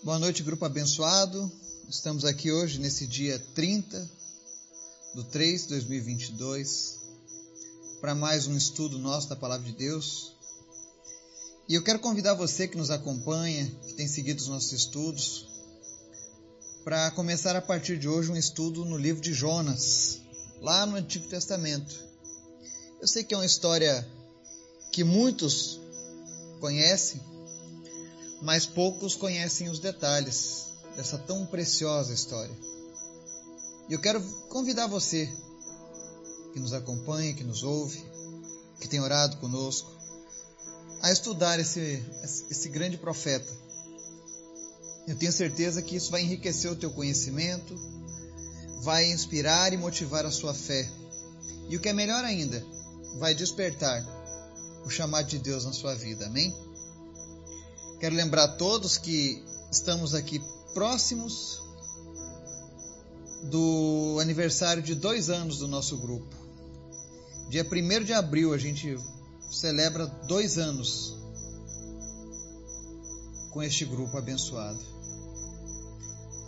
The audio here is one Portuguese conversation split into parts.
Boa noite, grupo abençoado. Estamos aqui hoje, nesse dia 30 do 3 de 2022, para mais um estudo nosso da Palavra de Deus. E eu quero convidar você que nos acompanha, que tem seguido os nossos estudos, para começar a partir de hoje um estudo no livro de Jonas, lá no Antigo Testamento. Eu sei que é uma história que muitos conhecem, mas poucos conhecem os detalhes dessa tão preciosa história. E eu quero convidar você que nos acompanha, que nos ouve, que tem orado conosco, a estudar esse, esse grande profeta. Eu tenho certeza que isso vai enriquecer o teu conhecimento, vai inspirar e motivar a sua fé. E o que é melhor ainda, vai despertar o chamado de Deus na sua vida. Amém? Quero lembrar a todos que estamos aqui próximos do aniversário de dois anos do nosso grupo. Dia 1 de abril a gente celebra dois anos com este grupo abençoado.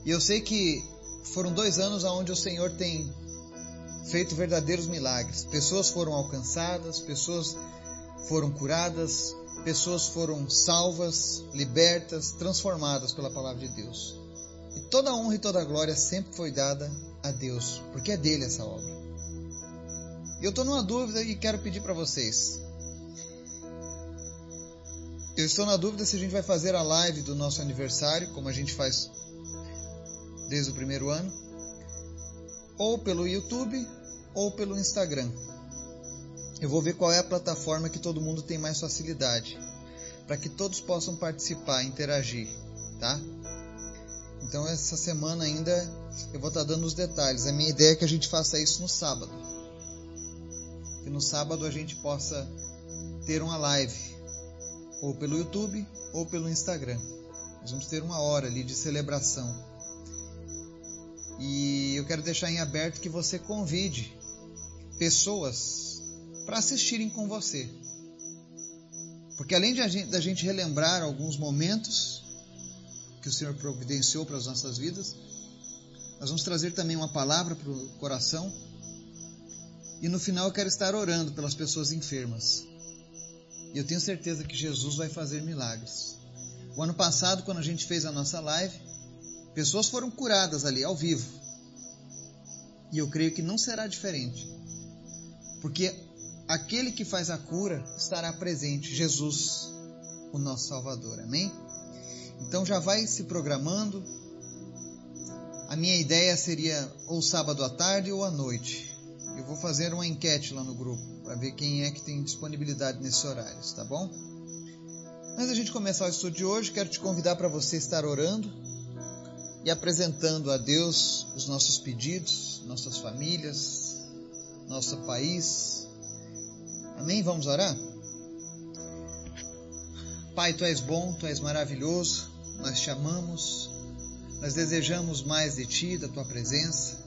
E eu sei que foram dois anos onde o Senhor tem feito verdadeiros milagres. Pessoas foram alcançadas, pessoas foram curadas, pessoas foram salvas, libertas, transformadas pela palavra de Deus. E toda a honra e toda a glória sempre foi dada a Deus, porque é dele essa obra. E eu estou numa dúvida e quero pedir para vocês. Eu estou na dúvida se a gente vai fazer a live do nosso aniversário, como a gente faz desde o primeiro ano, ou pelo YouTube ou pelo Instagram. Eu vou ver qual é a plataforma que todo mundo tem mais facilidade, para que todos possam participar, interagir, tá? Então essa semana ainda eu vou estar tá dando os detalhes. A minha ideia é que a gente faça isso no sábado. Que no sábado a gente possa ter uma live, ou pelo YouTube ou pelo Instagram. Nós vamos ter uma hora ali de celebração. E eu quero deixar em aberto que você convide pessoas para assistirem com você. Porque além de a gente, da gente relembrar alguns momentos que o Senhor providenciou para as nossas vidas, nós vamos trazer também uma palavra para o coração. E no final eu quero estar orando pelas pessoas enfermas. E eu tenho certeza que Jesus vai fazer milagres. O ano passado, quando a gente fez a nossa live, pessoas foram curadas ali ao vivo. E eu creio que não será diferente. Porque aquele que faz a cura estará presente, Jesus, o nosso Salvador. Amém? Então já vai se programando. A minha ideia seria ou sábado à tarde ou à noite. Eu vou fazer uma enquete lá no grupo para ver quem é que tem disponibilidade nesses horários, tá bom? Antes da gente começar o estudo de hoje, quero te convidar para você estar orando e apresentando a Deus os nossos pedidos, nossas famílias, nosso país, Amém? Vamos orar? Pai, tu és bom, tu és maravilhoso, nós te amamos, nós desejamos mais de ti, da tua presença.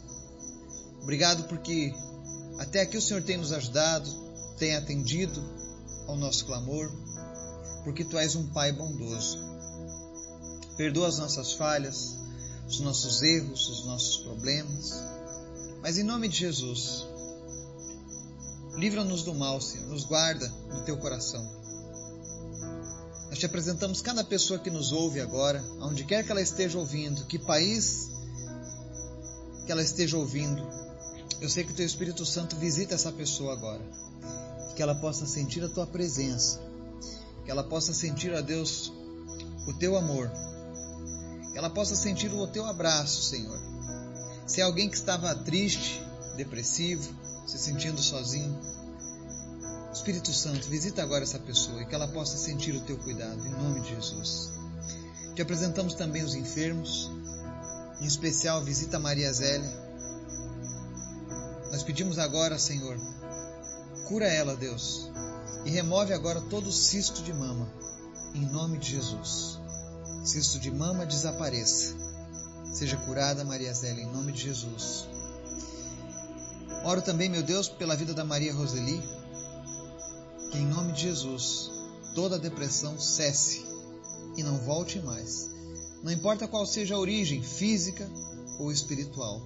Obrigado porque até aqui o Senhor tem nos ajudado, tem atendido ao nosso clamor, porque tu és um Pai bondoso. Perdoa as nossas falhas, os nossos erros, os nossos problemas, mas em nome de Jesus, Livra-nos do mal, Senhor. Nos guarda no teu coração. Nós te apresentamos cada pessoa que nos ouve agora, aonde quer que ela esteja ouvindo, que país que ela esteja ouvindo. Eu sei que o teu Espírito Santo visita essa pessoa agora. Que ela possa sentir a tua presença. Que ela possa sentir, a Deus, o teu amor. Que ela possa sentir o teu abraço, Senhor. Se é alguém que estava triste, depressivo, se sentindo sozinho. Espírito Santo, visita agora essa pessoa e que ela possa sentir o teu cuidado, em nome de Jesus. Te apresentamos também os enfermos, em especial visita Maria Zélia. Nós pedimos agora, Senhor, cura ela, Deus, e remove agora todo o cisto de mama, em nome de Jesus. Cisto de mama desapareça. Seja curada, Maria Zélia, em nome de Jesus. Oro também, meu Deus, pela vida da Maria Roseli, que em nome de Jesus toda depressão cesse e não volte mais. não importa qual seja a origem, física ou espiritual.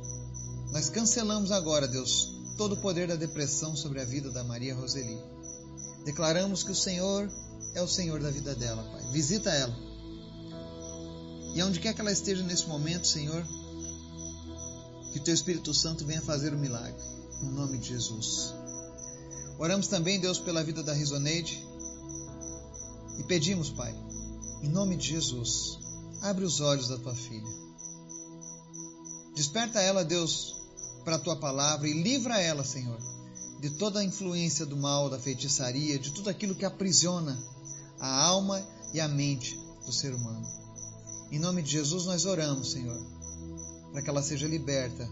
Nós cancelamos agora, Deus, todo o poder da depressão sobre a vida da Maria Roseli. Declaramos que o Senhor é o Senhor da vida dela, Pai. Visita ela. E aonde quer que ela esteja nesse momento, Senhor, que o Teu Espírito Santo venha fazer o milagre. No nome de Jesus. Oramos também, Deus, pela vida da Risoneide. E pedimos, Pai, em nome de Jesus, abre os olhos da tua filha. Desperta ela, Deus, para a tua palavra e livra ela, Senhor, de toda a influência do mal, da feitiçaria, de tudo aquilo que aprisiona a alma e a mente do ser humano. Em nome de Jesus nós oramos, Senhor, para que ela seja liberta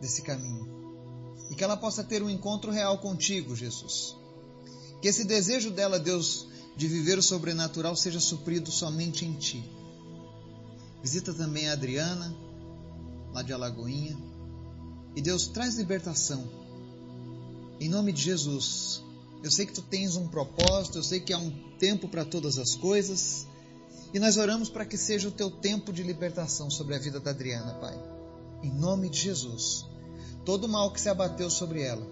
desse caminho e que ela possa ter um encontro real contigo, Jesus. Que esse desejo dela, Deus, de viver o sobrenatural seja suprido somente em ti. Visita também a Adriana, lá de Alagoinha, e Deus traz libertação. Em nome de Jesus. Eu sei que tu tens um propósito, eu sei que há um tempo para todas as coisas. E nós oramos para que seja o teu tempo de libertação sobre a vida da Adriana, Pai. Em nome de Jesus. Todo o mal que se abateu sobre ela,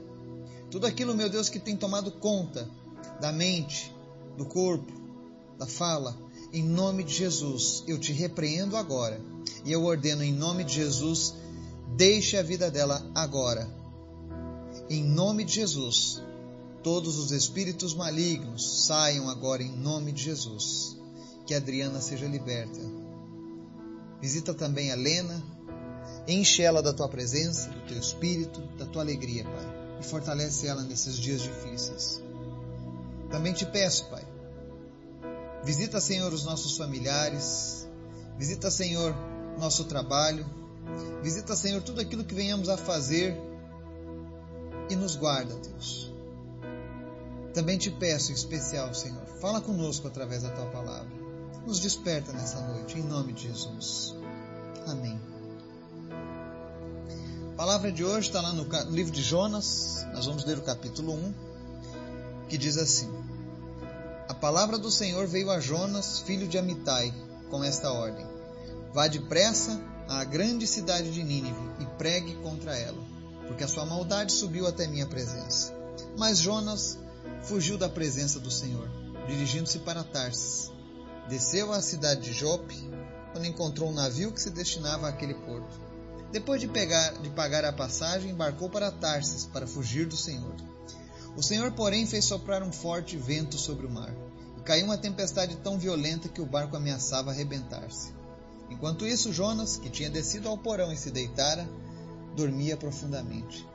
tudo aquilo, meu Deus, que tem tomado conta da mente, do corpo, da fala, em nome de Jesus, eu te repreendo agora. E eu ordeno em nome de Jesus, deixe a vida dela agora. Em nome de Jesus, todos os espíritos malignos saiam agora em nome de Jesus que Adriana seja liberta. Visita também a Lena, enche ela da tua presença, do teu espírito, da tua alegria, Pai, e fortalece ela nesses dias difíceis. Também te peço, Pai, visita, Senhor, os nossos familiares, visita, Senhor, nosso trabalho, visita, Senhor, tudo aquilo que venhamos a fazer e nos guarda, Deus. Também te peço em especial, Senhor, fala conosco através da tua palavra nos desperta nessa noite, em nome de Jesus. Amém. Palavra de hoje está lá no livro de Jonas, nós vamos ler o capítulo 1, que diz assim: A palavra do Senhor veio a Jonas, filho de Amitai, com esta ordem: Vá depressa à grande cidade de Nínive e pregue contra ela, porque a sua maldade subiu até minha presença. Mas Jonas fugiu da presença do Senhor, dirigindo-se para Tarsis Desceu à cidade de Jope, onde encontrou um navio que se destinava àquele porto. Depois de, pegar, de pagar a passagem, embarcou para Tarsis para fugir do Senhor. O Senhor, porém, fez soprar um forte vento sobre o mar, e caiu uma tempestade tão violenta que o barco ameaçava arrebentar-se. Enquanto isso, Jonas, que tinha descido ao porão e se deitara, dormia profundamente.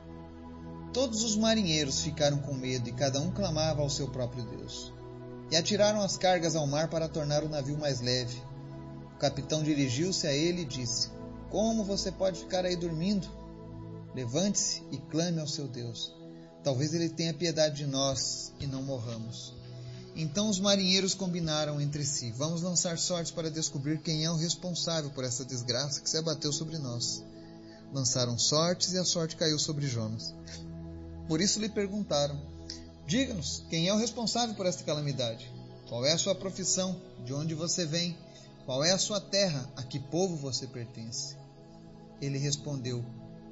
Todos os marinheiros ficaram com medo e cada um clamava ao seu próprio Deus e atiraram as cargas ao mar para tornar o navio mais leve. O capitão dirigiu-se a ele e disse: Como você pode ficar aí dormindo? Levante-se e clame ao seu Deus. Talvez ele tenha piedade de nós e não morramos. Então os marinheiros combinaram entre si: Vamos lançar sortes para descobrir quem é o responsável por essa desgraça que se abateu sobre nós. Lançaram sortes e a sorte caiu sobre Jonas. Por isso lhe perguntaram: Diga-nos quem é o responsável por esta calamidade. Qual é a sua profissão? De onde você vem? Qual é a sua terra? A que povo você pertence? Ele respondeu: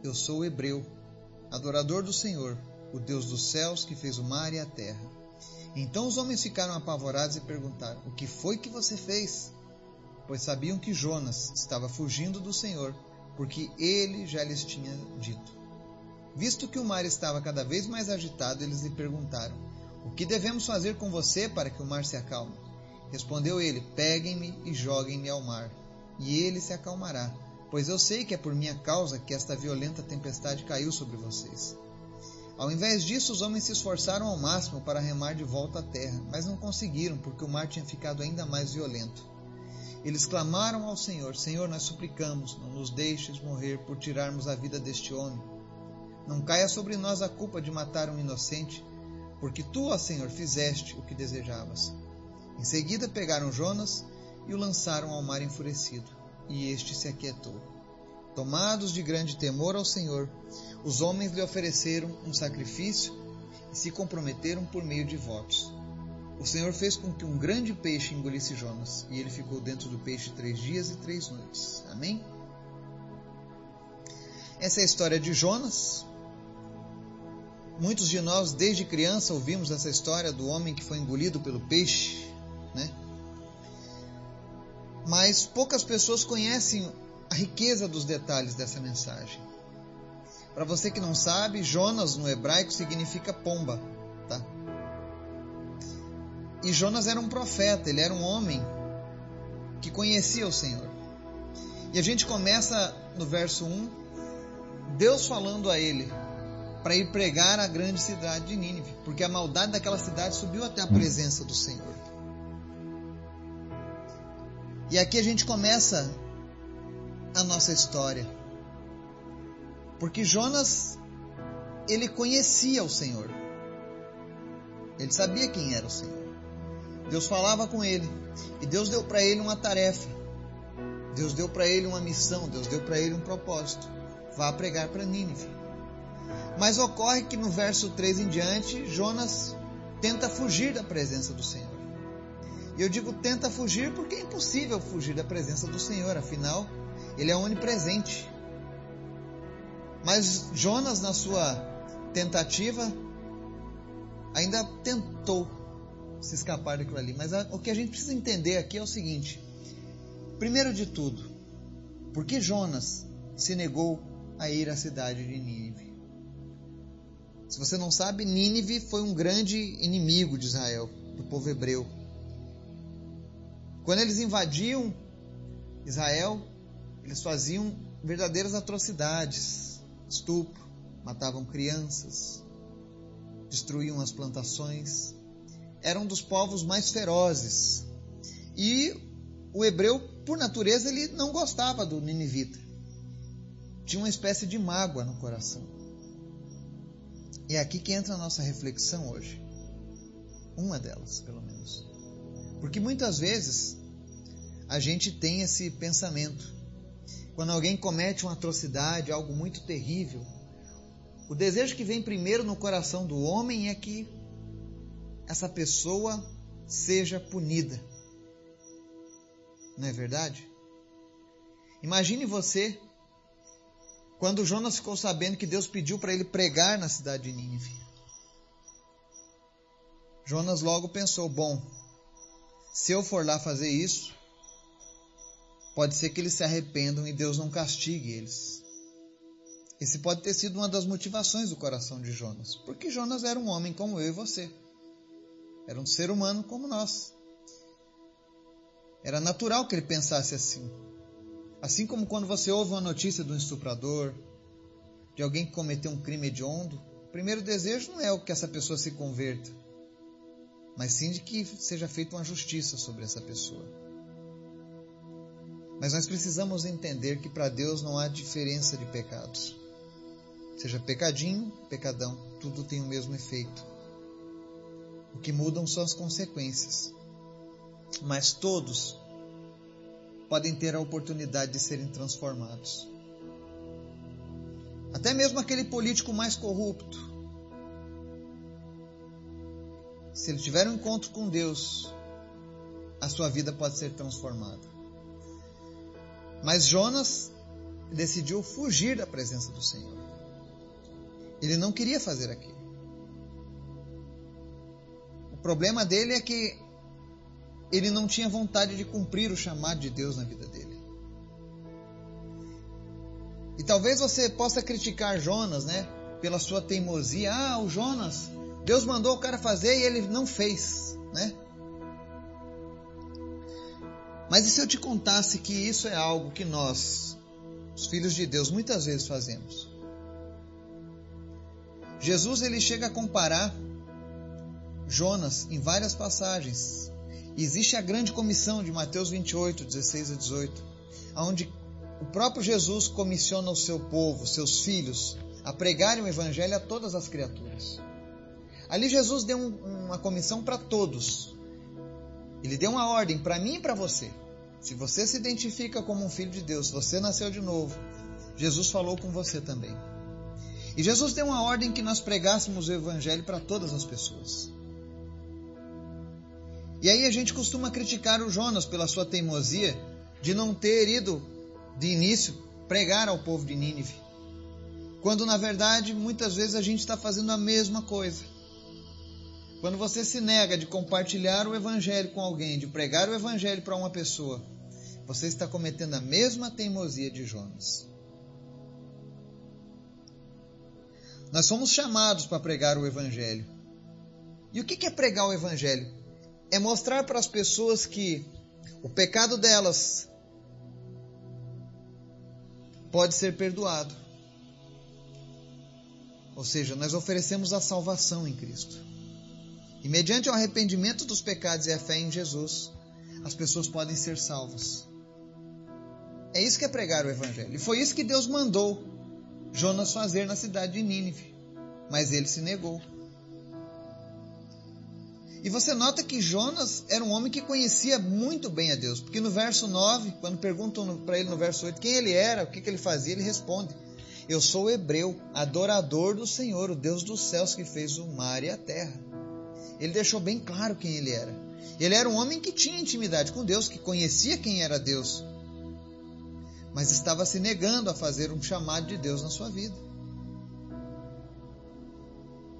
Eu sou hebreu, adorador do Senhor, o Deus dos céus que fez o mar e a terra. Então os homens ficaram apavorados e perguntaram: O que foi que você fez? Pois sabiam que Jonas estava fugindo do Senhor, porque ele já lhes tinha dito. Visto que o mar estava cada vez mais agitado, eles lhe perguntaram: O que devemos fazer com você para que o mar se acalme? Respondeu ele: Peguem-me e joguem-me ao mar, e ele se acalmará, pois eu sei que é por minha causa que esta violenta tempestade caiu sobre vocês. Ao invés disso, os homens se esforçaram ao máximo para remar de volta à terra, mas não conseguiram, porque o mar tinha ficado ainda mais violento. Eles clamaram ao Senhor: Senhor, nós suplicamos, não nos deixes morrer por tirarmos a vida deste homem não caia sobre nós a culpa de matar um inocente, porque tu, ó Senhor, fizeste o que desejavas. Em seguida pegaram Jonas e o lançaram ao mar enfurecido, e este se aquietou. Tomados de grande temor ao Senhor, os homens lhe ofereceram um sacrifício e se comprometeram por meio de votos. o Senhor fez com que um grande peixe engolisse Jonas, e ele ficou dentro do peixe três dias e três noites. Amém? Essa é a história de Jonas. Muitos de nós, desde criança, ouvimos essa história do homem que foi engolido pelo peixe? Mas poucas pessoas conhecem a riqueza dos detalhes dessa mensagem. Para você que não sabe, Jonas no hebraico significa pomba, tá? E Jonas era um profeta, ele era um homem que conhecia o Senhor. E a gente começa no verso 1, Deus falando a ele para ir pregar a grande cidade de Nínive, porque a maldade daquela cidade subiu até a presença do Senhor. E aqui a gente começa a nossa história. Porque Jonas ele conhecia o Senhor. Ele sabia quem era o Senhor. Deus falava com ele e Deus deu para ele uma tarefa. Deus deu para ele uma missão, Deus deu para ele um propósito. Vá pregar para Nínive. Mas ocorre que no verso 3 em diante, Jonas tenta fugir da presença do Senhor. E eu digo tenta fugir porque é impossível fugir da presença do Senhor, afinal, ele é onipresente. Mas Jonas, na sua tentativa, ainda tentou se escapar daquilo ali. Mas a, o que a gente precisa entender aqui é o seguinte: primeiro de tudo, por que Jonas se negou a ir à cidade de Nínive? Se você não sabe, Nínive foi um grande inimigo de Israel, do povo hebreu. Quando eles invadiam Israel, eles faziam verdadeiras atrocidades, estupro, matavam crianças, destruíam as plantações era um dos povos mais ferozes. E o hebreu, por natureza, ele não gostava do ninivita. Tinha uma espécie de mágoa no coração. E é aqui que entra a nossa reflexão hoje. Uma delas, pelo menos. Porque muitas vezes a gente tem esse pensamento. Quando alguém comete uma atrocidade, algo muito terrível, o desejo que vem primeiro no coração do homem é que essa pessoa seja punida. Não é verdade? Imagine você quando Jonas ficou sabendo que Deus pediu para ele pregar na cidade de Nínive. Jonas logo pensou: bom, se eu for lá fazer isso, pode ser que eles se arrependam e Deus não castigue eles. Esse pode ter sido uma das motivações do coração de Jonas, porque Jonas era um homem como eu e você. Era um ser humano como nós. Era natural que ele pensasse assim. Assim como quando você ouve uma notícia de um estuprador, de alguém que cometeu um crime hediondo, o primeiro desejo não é o que essa pessoa se converta, mas sim de que seja feita uma justiça sobre essa pessoa. Mas nós precisamos entender que para Deus não há diferença de pecados. Seja pecadinho, pecadão, tudo tem o mesmo efeito. O que mudam são as consequências. Mas todos podem ter a oportunidade de serem transformados. Até mesmo aquele político mais corrupto. Se ele tiver um encontro com Deus, a sua vida pode ser transformada. Mas Jonas decidiu fugir da presença do Senhor. Ele não queria fazer aquilo problema dele é que ele não tinha vontade de cumprir o chamado de Deus na vida dele. E talvez você possa criticar Jonas, né? Pela sua teimosia. Ah, o Jonas, Deus mandou o cara fazer e ele não fez, né? Mas e se eu te contasse que isso é algo que nós, os filhos de Deus, muitas vezes fazemos? Jesus ele chega a comparar Jonas em várias passagens. Existe a grande comissão de Mateus 28, 16 a 18, onde o próprio Jesus comissiona o seu povo, seus filhos, a pregarem o evangelho a todas as criaturas. Ali Jesus deu um, uma comissão para todos. Ele deu uma ordem para mim e para você. Se você se identifica como um filho de Deus, você nasceu de novo, Jesus falou com você também. E Jesus deu uma ordem que nós pregássemos o evangelho para todas as pessoas. E aí a gente costuma criticar o Jonas pela sua teimosia de não ter ido de início pregar ao povo de Nínive. Quando na verdade muitas vezes a gente está fazendo a mesma coisa. Quando você se nega de compartilhar o evangelho com alguém, de pregar o evangelho para uma pessoa, você está cometendo a mesma teimosia de Jonas. Nós somos chamados para pregar o evangelho. E o que é pregar o evangelho? É mostrar para as pessoas que o pecado delas pode ser perdoado. Ou seja, nós oferecemos a salvação em Cristo. E mediante o arrependimento dos pecados e a fé em Jesus, as pessoas podem ser salvas. É isso que é pregar o Evangelho. E foi isso que Deus mandou Jonas fazer na cidade de Nínive. Mas ele se negou. E você nota que Jonas era um homem que conhecia muito bem a Deus, porque no verso 9, quando perguntam para ele no verso 8 quem ele era, o que, que ele fazia, ele responde: Eu sou hebreu, adorador do Senhor, o Deus dos céus que fez o mar e a terra. Ele deixou bem claro quem ele era. Ele era um homem que tinha intimidade com Deus, que conhecia quem era Deus, mas estava se negando a fazer um chamado de Deus na sua vida.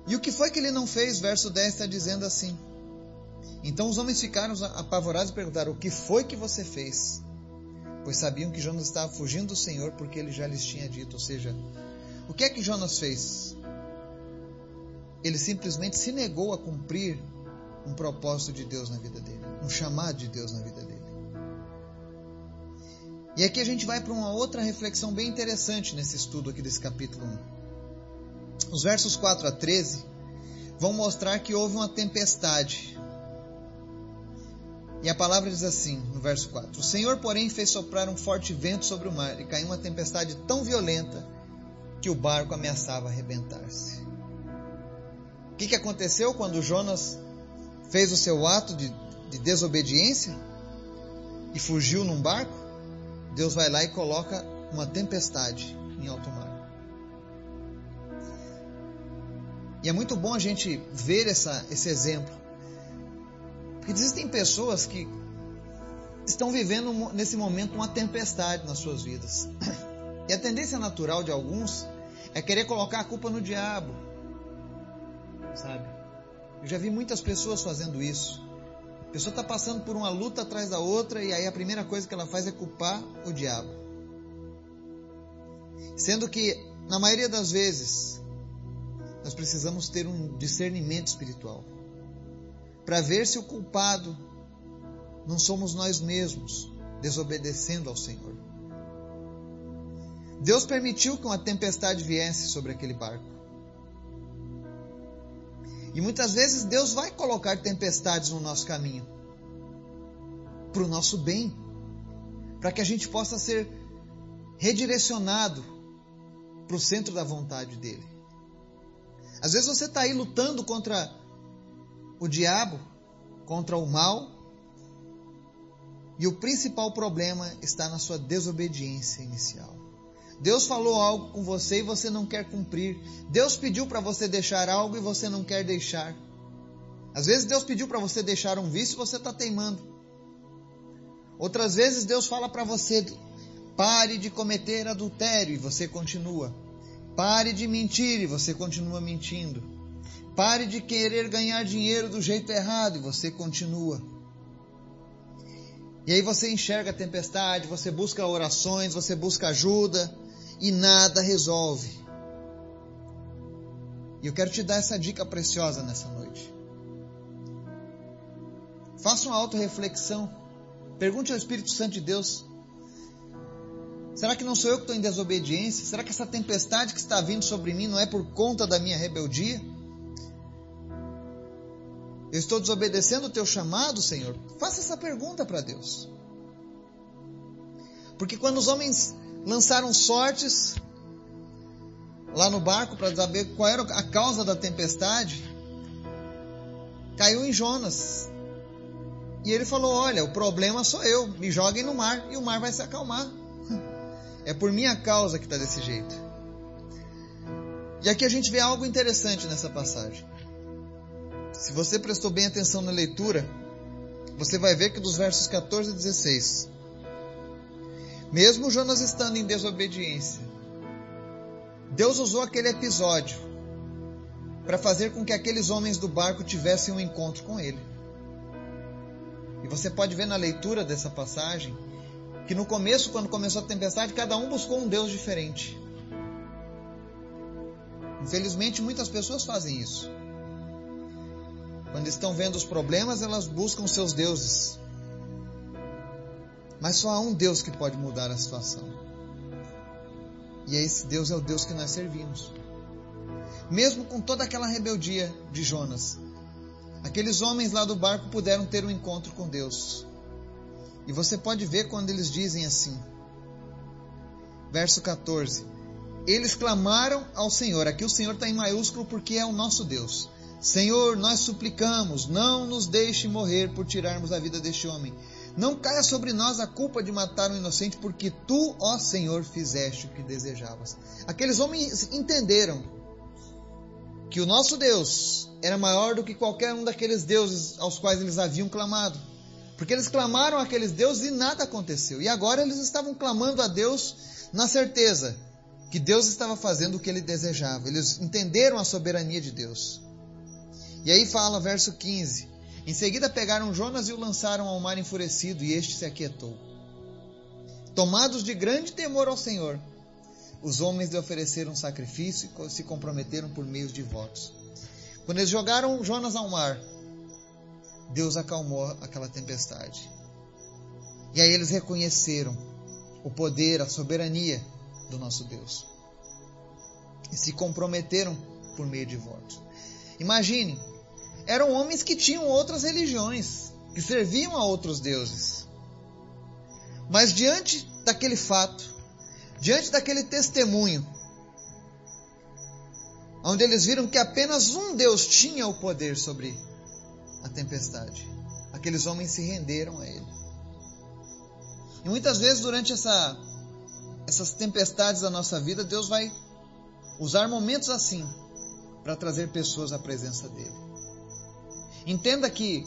E o que foi que ele não fez? Verso 10 está dizendo assim: então os homens ficaram apavorados e perguntaram: O que foi que você fez? Pois sabiam que Jonas estava fugindo do Senhor porque ele já lhes tinha dito. Ou seja, o que é que Jonas fez? Ele simplesmente se negou a cumprir um propósito de Deus na vida dele, um chamado de Deus na vida dele. E aqui a gente vai para uma outra reflexão bem interessante nesse estudo aqui desse capítulo 1. Os versos 4 a 13 vão mostrar que houve uma tempestade e a palavra diz assim, no verso 4: O Senhor, porém, fez soprar um forte vento sobre o mar, e caiu uma tempestade tão violenta que o barco ameaçava arrebentar-se. O que, que aconteceu quando Jonas fez o seu ato de, de desobediência e fugiu num barco? Deus vai lá e coloca uma tempestade em alto mar. E é muito bom a gente ver essa, esse exemplo Existem pessoas que estão vivendo nesse momento uma tempestade nas suas vidas. E a tendência natural de alguns é querer colocar a culpa no diabo. Sabe? Eu já vi muitas pessoas fazendo isso. A pessoa está passando por uma luta atrás da outra e aí a primeira coisa que ela faz é culpar o diabo. Sendo que, na maioria das vezes, nós precisamos ter um discernimento espiritual para ver se o culpado não somos nós mesmos, desobedecendo ao Senhor. Deus permitiu que uma tempestade viesse sobre aquele barco. E muitas vezes Deus vai colocar tempestades no nosso caminho, para o nosso bem, para que a gente possa ser redirecionado para o centro da vontade dele. Às vezes você está aí lutando contra o diabo, contra o mal. E o principal problema está na sua desobediência inicial. Deus falou algo com você e você não quer cumprir. Deus pediu para você deixar algo e você não quer deixar. Às vezes Deus pediu para você deixar um vício e você está teimando. Outras vezes Deus fala para você: pare de cometer adultério e você continua. Pare de mentir e você continua mentindo. Pare de querer ganhar dinheiro do jeito errado e você continua. E aí você enxerga a tempestade, você busca orações, você busca ajuda e nada resolve. E eu quero te dar essa dica preciosa nessa noite. Faça uma auto-reflexão. Pergunte ao Espírito Santo de Deus: Será que não sou eu que estou em desobediência? Será que essa tempestade que está vindo sobre mim não é por conta da minha rebeldia? Eu estou desobedecendo o teu chamado, Senhor? Faça essa pergunta para Deus. Porque quando os homens lançaram sortes lá no barco para saber qual era a causa da tempestade, caiu em Jonas. E ele falou: Olha, o problema sou eu, me joguem no mar e o mar vai se acalmar. É por minha causa que está desse jeito. E aqui a gente vê algo interessante nessa passagem. Se você prestou bem atenção na leitura, você vai ver que dos versos 14 a 16, mesmo Jonas estando em desobediência, Deus usou aquele episódio para fazer com que aqueles homens do barco tivessem um encontro com ele. E você pode ver na leitura dessa passagem que no começo, quando começou a tempestade, cada um buscou um Deus diferente. Infelizmente, muitas pessoas fazem isso. Quando estão vendo os problemas, elas buscam seus deuses. Mas só há um Deus que pode mudar a situação. E esse Deus é o Deus que nós servimos. Mesmo com toda aquela rebeldia de Jonas, aqueles homens lá do barco puderam ter um encontro com Deus. E você pode ver quando eles dizem assim. Verso 14: Eles clamaram ao Senhor. Aqui o Senhor está em maiúsculo porque é o nosso Deus. Senhor, nós suplicamos, não nos deixe morrer por tirarmos a vida deste homem. Não caia sobre nós a culpa de matar um inocente, porque tu, ó Senhor, fizeste o que desejavas. Aqueles homens entenderam que o nosso Deus era maior do que qualquer um daqueles deuses aos quais eles haviam clamado. Porque eles clamaram aqueles deuses e nada aconteceu. E agora eles estavam clamando a Deus na certeza que Deus estava fazendo o que ele desejava. Eles entenderam a soberania de Deus. E aí fala, verso 15: Em seguida pegaram Jonas e o lançaram ao mar enfurecido, e este se aquietou. Tomados de grande temor ao Senhor, os homens lhe ofereceram sacrifício e se comprometeram por meios de votos. Quando eles jogaram Jonas ao mar, Deus acalmou aquela tempestade. E aí eles reconheceram o poder, a soberania do nosso Deus. E se comprometeram por meio de votos. Imagine, eram homens que tinham outras religiões, que serviam a outros deuses. Mas diante daquele fato, diante daquele testemunho, onde eles viram que apenas um Deus tinha o poder sobre a tempestade. Aqueles homens se renderam a ele. E muitas vezes durante essa, essas tempestades da nossa vida, Deus vai usar momentos assim para trazer pessoas à presença dele. Entenda que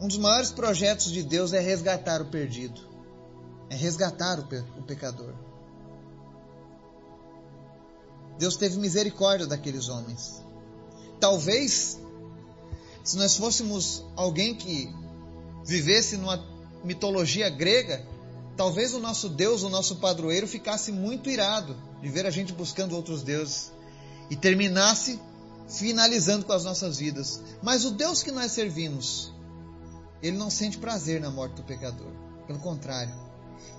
um dos maiores projetos de Deus é resgatar o perdido, é resgatar o, pe o pecador. Deus teve misericórdia daqueles homens. Talvez se nós fôssemos alguém que vivesse numa mitologia grega, talvez o nosso Deus, o nosso padroeiro, ficasse muito irado de ver a gente buscando outros deuses e terminasse finalizando com as nossas vidas. Mas o Deus que nós servimos, ele não sente prazer na morte do pecador. Pelo contrário,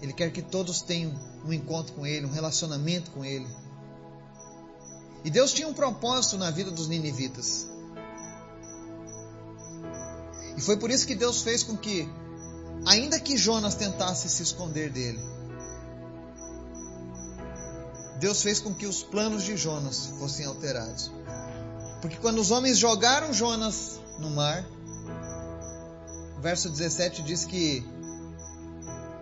ele quer que todos tenham um encontro com ele, um relacionamento com ele. E Deus tinha um propósito na vida dos ninivitas. E foi por isso que Deus fez com que, ainda que Jonas tentasse se esconder dele, Deus fez com que os planos de Jonas fossem alterados. Porque quando os homens jogaram Jonas no mar, o verso 17 diz que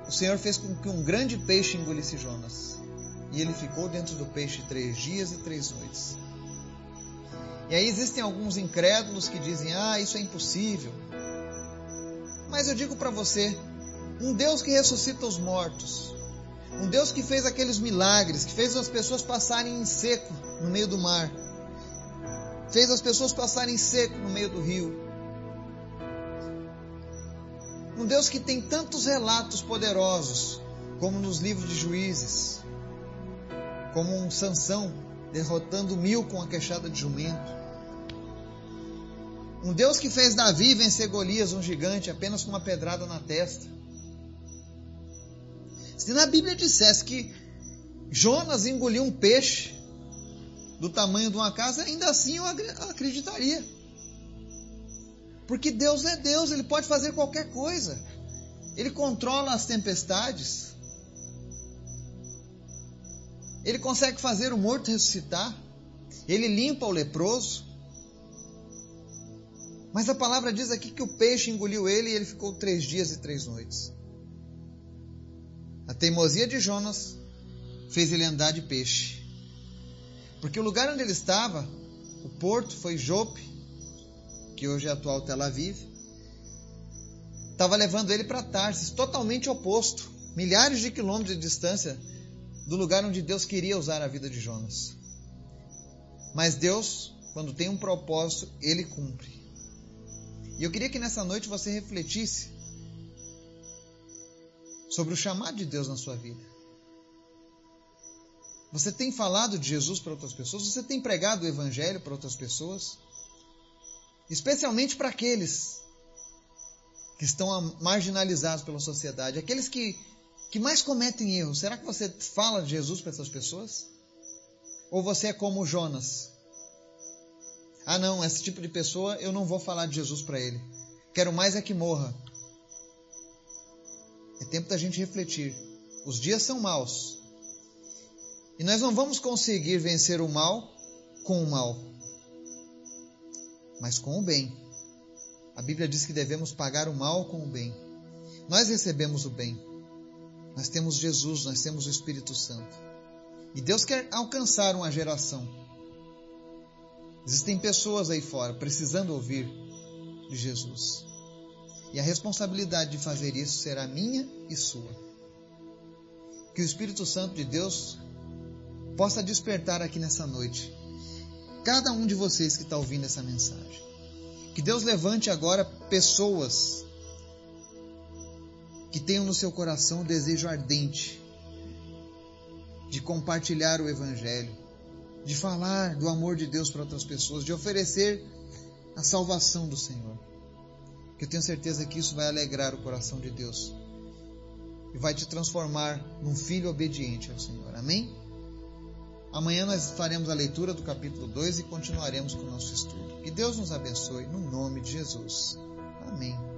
o Senhor fez com que um grande peixe engolisse Jonas. E ele ficou dentro do peixe três dias e três noites. E aí existem alguns incrédulos que dizem: ah, isso é impossível. Mas eu digo para você, um Deus que ressuscita os mortos, um Deus que fez aqueles milagres, que fez as pessoas passarem em seco no meio do mar, fez as pessoas passarem em seco no meio do rio. Um Deus que tem tantos relatos poderosos, como nos livros de juízes, como um Sansão derrotando mil com a queixada de jumento. Um Deus que fez Davi vencer Golias, um gigante, apenas com uma pedrada na testa. Se na Bíblia dissesse que Jonas engoliu um peixe do tamanho de uma casa, ainda assim eu acreditaria. Porque Deus é Deus, Ele pode fazer qualquer coisa. Ele controla as tempestades. Ele consegue fazer o morto ressuscitar. Ele limpa o leproso. Mas a palavra diz aqui que o peixe engoliu ele e ele ficou três dias e três noites. A teimosia de Jonas fez ele andar de peixe. Porque o lugar onde ele estava, o porto foi Jope, que hoje é a atual Tel Aviv, estava levando ele para Tarsis, totalmente oposto, milhares de quilômetros de distância do lugar onde Deus queria usar a vida de Jonas. Mas Deus, quando tem um propósito, ele cumpre. E eu queria que nessa noite você refletisse sobre o chamado de Deus na sua vida. Você tem falado de Jesus para outras pessoas? Você tem pregado o Evangelho para outras pessoas? Especialmente para aqueles que estão marginalizados pela sociedade, aqueles que, que mais cometem erros. Será que você fala de Jesus para essas pessoas? Ou você é como Jonas? Ah, não, esse tipo de pessoa eu não vou falar de Jesus para ele. Quero mais é que morra. É tempo da gente refletir. Os dias são maus. E nós não vamos conseguir vencer o mal com o mal, mas com o bem. A Bíblia diz que devemos pagar o mal com o bem. Nós recebemos o bem. Nós temos Jesus, nós temos o Espírito Santo. E Deus quer alcançar uma geração. Existem pessoas aí fora precisando ouvir de Jesus. E a responsabilidade de fazer isso será minha e sua. Que o Espírito Santo de Deus possa despertar aqui nessa noite cada um de vocês que está ouvindo essa mensagem. Que Deus levante agora pessoas que tenham no seu coração o desejo ardente de compartilhar o Evangelho, de falar do amor de Deus para outras pessoas, de oferecer a salvação do Senhor. Que eu tenho certeza que isso vai alegrar o coração de Deus e vai te transformar num filho obediente ao Senhor. Amém? Amanhã nós faremos a leitura do capítulo 2 e continuaremos com o nosso estudo. Que Deus nos abençoe no nome de Jesus. Amém.